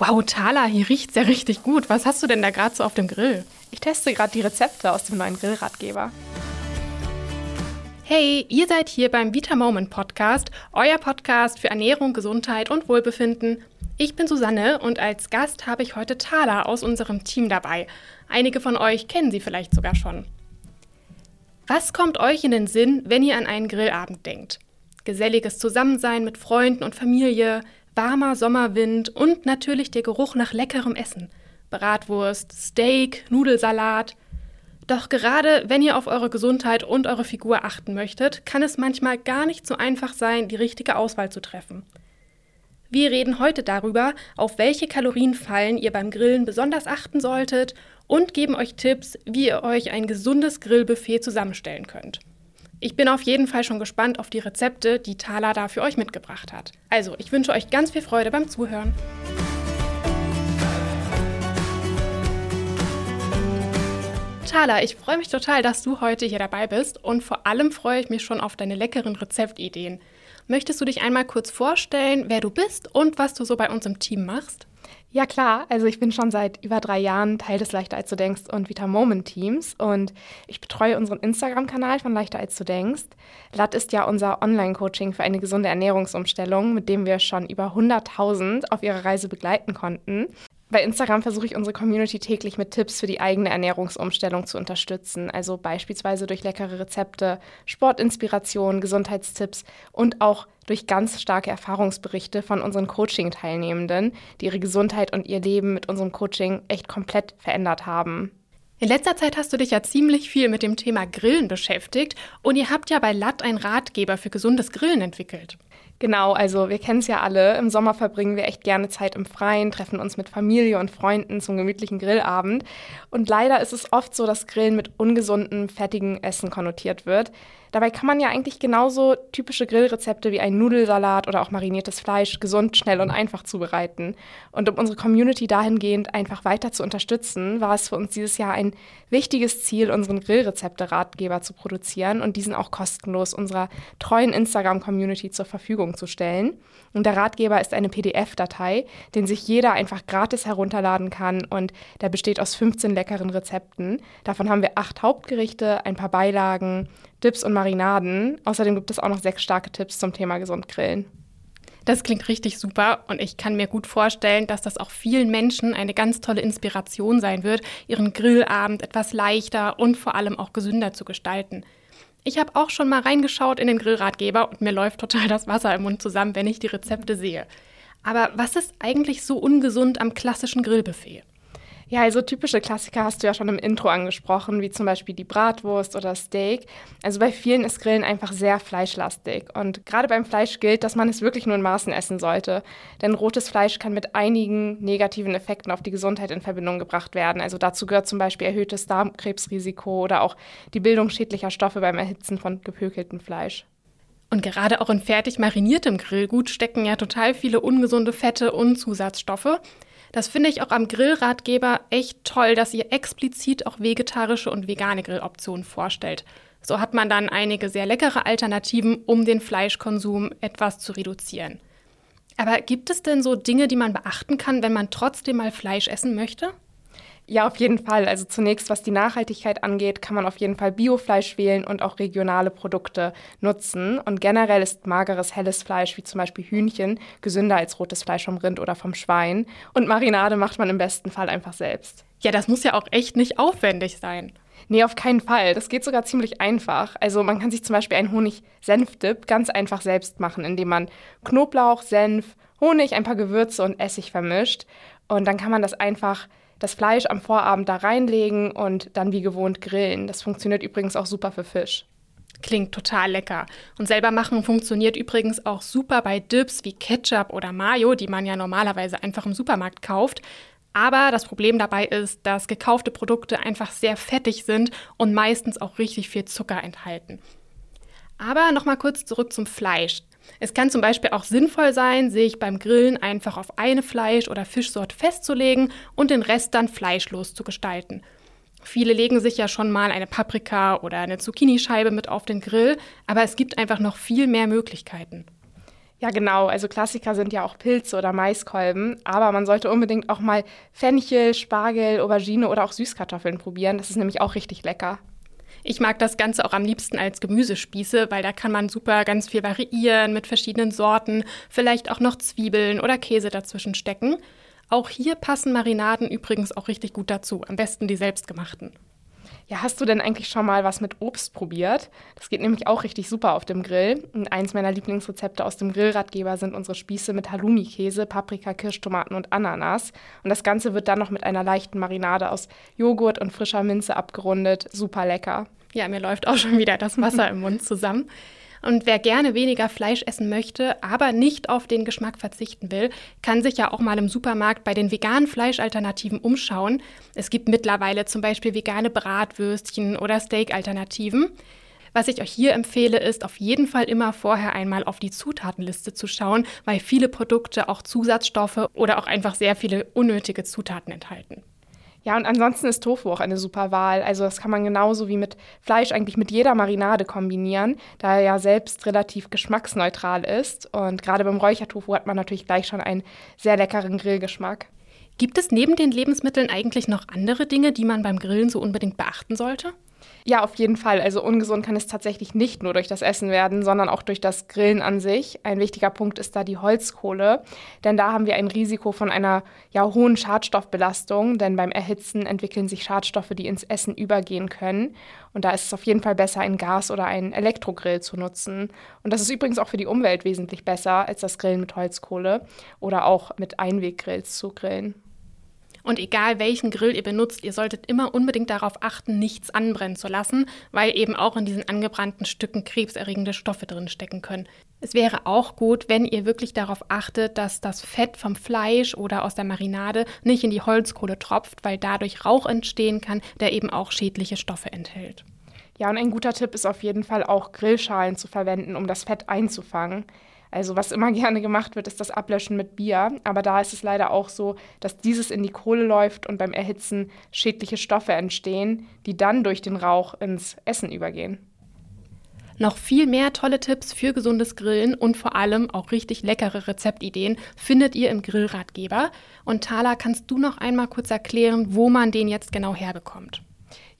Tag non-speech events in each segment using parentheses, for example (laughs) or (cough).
Wow, Thala, hier riecht's ja richtig gut. Was hast du denn da gerade so auf dem Grill? Ich teste gerade die Rezepte aus dem neuen Grillratgeber. Hey, ihr seid hier beim Vita Moment Podcast, euer Podcast für Ernährung, Gesundheit und Wohlbefinden. Ich bin Susanne und als Gast habe ich heute Thala aus unserem Team dabei. Einige von euch kennen sie vielleicht sogar schon. Was kommt euch in den Sinn, wenn ihr an einen Grillabend denkt? Geselliges Zusammensein mit Freunden und Familie, warmer Sommerwind und natürlich der Geruch nach leckerem Essen. Bratwurst, Steak, Nudelsalat. Doch gerade wenn ihr auf eure Gesundheit und eure Figur achten möchtet, kann es manchmal gar nicht so einfach sein, die richtige Auswahl zu treffen. Wir reden heute darüber, auf welche Kalorienfallen ihr beim Grillen besonders achten solltet und geben euch Tipps, wie ihr euch ein gesundes Grillbuffet zusammenstellen könnt. Ich bin auf jeden Fall schon gespannt auf die Rezepte, die Thala da für euch mitgebracht hat. Also, ich wünsche euch ganz viel Freude beim Zuhören. Thala, ich freue mich total, dass du heute hier dabei bist und vor allem freue ich mich schon auf deine leckeren Rezeptideen. Möchtest du dich einmal kurz vorstellen, wer du bist und was du so bei uns im Team machst? Ja klar, also ich bin schon seit über drei Jahren Teil des Leichter als du denkst und Vita Moment Teams und ich betreue unseren Instagram-Kanal von Leichter als du denkst. LAT ist ja unser Online-Coaching für eine gesunde Ernährungsumstellung, mit dem wir schon über 100.000 auf ihrer Reise begleiten konnten. Bei Instagram versuche ich unsere Community täglich mit Tipps für die eigene Ernährungsumstellung zu unterstützen. Also beispielsweise durch leckere Rezepte, Sportinspiration, Gesundheitstipps und auch durch ganz starke Erfahrungsberichte von unseren Coaching-Teilnehmenden, die ihre Gesundheit und ihr Leben mit unserem Coaching echt komplett verändert haben. In letzter Zeit hast du dich ja ziemlich viel mit dem Thema Grillen beschäftigt und ihr habt ja bei LAT einen Ratgeber für gesundes Grillen entwickelt. Genau, also wir kennen es ja alle. Im Sommer verbringen wir echt gerne Zeit im Freien, treffen uns mit Familie und Freunden zum gemütlichen Grillabend. Und leider ist es oft so, dass Grillen mit ungesundem, fettigen Essen konnotiert wird. Dabei kann man ja eigentlich genauso typische Grillrezepte wie ein Nudelsalat oder auch mariniertes Fleisch gesund, schnell und einfach zubereiten. Und um unsere Community dahingehend einfach weiter zu unterstützen, war es für uns dieses Jahr ein wichtiges Ziel, unseren Grillrezepte-Ratgeber zu produzieren und diesen auch kostenlos unserer treuen Instagram-Community zur Verfügung zu stellen. Und der Ratgeber ist eine PDF-Datei, den sich jeder einfach gratis herunterladen kann und der besteht aus 15 leckeren Rezepten. Davon haben wir acht Hauptgerichte, ein paar Beilagen, Dips und Marinaden. Außerdem gibt es auch noch sechs starke Tipps zum Thema gesund grillen. Das klingt richtig super und ich kann mir gut vorstellen, dass das auch vielen Menschen eine ganz tolle Inspiration sein wird, ihren Grillabend etwas leichter und vor allem auch gesünder zu gestalten. Ich habe auch schon mal reingeschaut in den Grillratgeber und mir läuft total das Wasser im Mund zusammen, wenn ich die Rezepte sehe. Aber was ist eigentlich so ungesund am klassischen Grillbuffet? Ja, also typische Klassiker hast du ja schon im Intro angesprochen, wie zum Beispiel die Bratwurst oder Steak. Also bei vielen ist Grillen einfach sehr fleischlastig. Und gerade beim Fleisch gilt, dass man es wirklich nur in Maßen essen sollte. Denn rotes Fleisch kann mit einigen negativen Effekten auf die Gesundheit in Verbindung gebracht werden. Also dazu gehört zum Beispiel erhöhtes Darmkrebsrisiko oder auch die Bildung schädlicher Stoffe beim Erhitzen von gepökeltem Fleisch. Und gerade auch in fertig mariniertem Grillgut stecken ja total viele ungesunde Fette und Zusatzstoffe. Das finde ich auch am Grillratgeber echt toll, dass ihr explizit auch vegetarische und vegane Grilloptionen vorstellt. So hat man dann einige sehr leckere Alternativen, um den Fleischkonsum etwas zu reduzieren. Aber gibt es denn so Dinge, die man beachten kann, wenn man trotzdem mal Fleisch essen möchte? Ja, auf jeden Fall. Also zunächst, was die Nachhaltigkeit angeht, kann man auf jeden Fall Biofleisch wählen und auch regionale Produkte nutzen. Und generell ist mageres, helles Fleisch, wie zum Beispiel Hühnchen, gesünder als rotes Fleisch vom Rind oder vom Schwein. Und Marinade macht man im besten Fall einfach selbst. Ja, das muss ja auch echt nicht aufwendig sein. Nee, auf keinen Fall. Das geht sogar ziemlich einfach. Also man kann sich zum Beispiel einen Honig-Senf-Dip ganz einfach selbst machen, indem man Knoblauch, Senf, Honig, ein paar Gewürze und Essig vermischt. Und dann kann man das einfach das Fleisch am Vorabend da reinlegen und dann wie gewohnt grillen. Das funktioniert übrigens auch super für Fisch. Klingt total lecker. Und selber machen funktioniert übrigens auch super bei Dips wie Ketchup oder Mayo, die man ja normalerweise einfach im Supermarkt kauft. Aber das Problem dabei ist, dass gekaufte Produkte einfach sehr fettig sind und meistens auch richtig viel Zucker enthalten. Aber nochmal kurz zurück zum Fleisch. Es kann zum Beispiel auch sinnvoll sein, sich beim Grillen einfach auf eine Fleisch- oder Fischsort festzulegen und den Rest dann fleischlos zu gestalten. Viele legen sich ja schon mal eine Paprika oder eine Zucchinischeibe mit auf den Grill, aber es gibt einfach noch viel mehr Möglichkeiten. Ja, genau. Also Klassiker sind ja auch Pilze oder Maiskolben. Aber man sollte unbedingt auch mal Fenchel, Spargel, Aubergine oder auch Süßkartoffeln probieren. Das ist nämlich auch richtig lecker. Ich mag das Ganze auch am liebsten als Gemüsespieße, weil da kann man super ganz viel variieren mit verschiedenen Sorten, vielleicht auch noch Zwiebeln oder Käse dazwischen stecken. Auch hier passen Marinaden übrigens auch richtig gut dazu, am besten die selbstgemachten. Ja, hast du denn eigentlich schon mal was mit Obst probiert? Das geht nämlich auch richtig super auf dem Grill. Und eins meiner Lieblingsrezepte aus dem Grillratgeber sind unsere Spieße mit Halloumi-Käse, Paprika, Kirschtomaten und Ananas. Und das Ganze wird dann noch mit einer leichten Marinade aus Joghurt und frischer Minze abgerundet. Super lecker. Ja, mir läuft auch schon wieder das Wasser im Mund zusammen. Und wer gerne weniger Fleisch essen möchte, aber nicht auf den Geschmack verzichten will, kann sich ja auch mal im Supermarkt bei den veganen Fleischalternativen umschauen. Es gibt mittlerweile zum Beispiel vegane Bratwürstchen oder Steak-Alternativen. Was ich euch hier empfehle, ist auf jeden Fall immer vorher einmal auf die Zutatenliste zu schauen, weil viele Produkte auch Zusatzstoffe oder auch einfach sehr viele unnötige Zutaten enthalten. Ja, und ansonsten ist Tofu auch eine super Wahl. Also das kann man genauso wie mit Fleisch eigentlich mit jeder Marinade kombinieren, da er ja selbst relativ geschmacksneutral ist. Und gerade beim Räuchertofu hat man natürlich gleich schon einen sehr leckeren Grillgeschmack. Gibt es neben den Lebensmitteln eigentlich noch andere Dinge, die man beim Grillen so unbedingt beachten sollte? Ja, auf jeden Fall. Also ungesund kann es tatsächlich nicht nur durch das Essen werden, sondern auch durch das Grillen an sich. Ein wichtiger Punkt ist da die Holzkohle, denn da haben wir ein Risiko von einer ja, hohen Schadstoffbelastung, denn beim Erhitzen entwickeln sich Schadstoffe, die ins Essen übergehen können. Und da ist es auf jeden Fall besser, ein Gas- oder einen Elektrogrill zu nutzen. Und das ist übrigens auch für die Umwelt wesentlich besser als das Grillen mit Holzkohle oder auch mit Einweggrills zu grillen. Und egal welchen Grill ihr benutzt, ihr solltet immer unbedingt darauf achten, nichts anbrennen zu lassen, weil eben auch in diesen angebrannten Stücken krebserregende Stoffe drin stecken können. Es wäre auch gut, wenn ihr wirklich darauf achtet, dass das Fett vom Fleisch oder aus der Marinade nicht in die Holzkohle tropft, weil dadurch Rauch entstehen kann, der eben auch schädliche Stoffe enthält. Ja, und ein guter Tipp ist auf jeden Fall auch Grillschalen zu verwenden, um das Fett einzufangen. Also was immer (laughs) gerne gemacht wird, ist das Ablöschen mit Bier. Aber da ist es leider auch so, dass dieses in die Kohle läuft und beim Erhitzen schädliche Stoffe entstehen, die dann durch den Rauch ins Essen übergehen. Noch viel mehr tolle Tipps für gesundes Grillen und vor allem auch richtig leckere Rezeptideen findet ihr im Grillratgeber. Und Thala, kannst du noch einmal kurz erklären, wo man den jetzt genau herbekommt?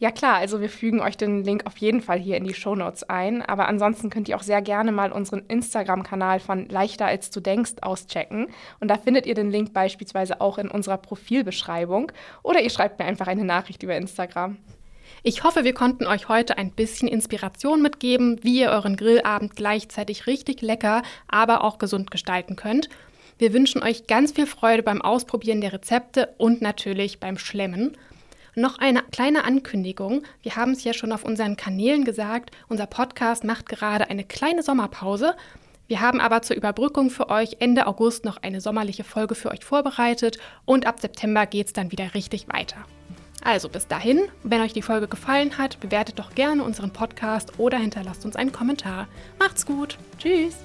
Ja klar, also wir fügen euch den Link auf jeden Fall hier in die Show Notes ein. Aber ansonsten könnt ihr auch sehr gerne mal unseren Instagram-Kanal von Leichter als du denkst auschecken. Und da findet ihr den Link beispielsweise auch in unserer Profilbeschreibung. Oder ihr schreibt mir einfach eine Nachricht über Instagram. Ich hoffe, wir konnten euch heute ein bisschen Inspiration mitgeben, wie ihr euren Grillabend gleichzeitig richtig lecker, aber auch gesund gestalten könnt. Wir wünschen euch ganz viel Freude beim Ausprobieren der Rezepte und natürlich beim Schlemmen. Noch eine kleine Ankündigung. Wir haben es ja schon auf unseren Kanälen gesagt, unser Podcast macht gerade eine kleine Sommerpause. Wir haben aber zur Überbrückung für euch Ende August noch eine sommerliche Folge für euch vorbereitet und ab September geht es dann wieder richtig weiter. Also bis dahin, wenn euch die Folge gefallen hat, bewertet doch gerne unseren Podcast oder hinterlasst uns einen Kommentar. Macht's gut. Tschüss.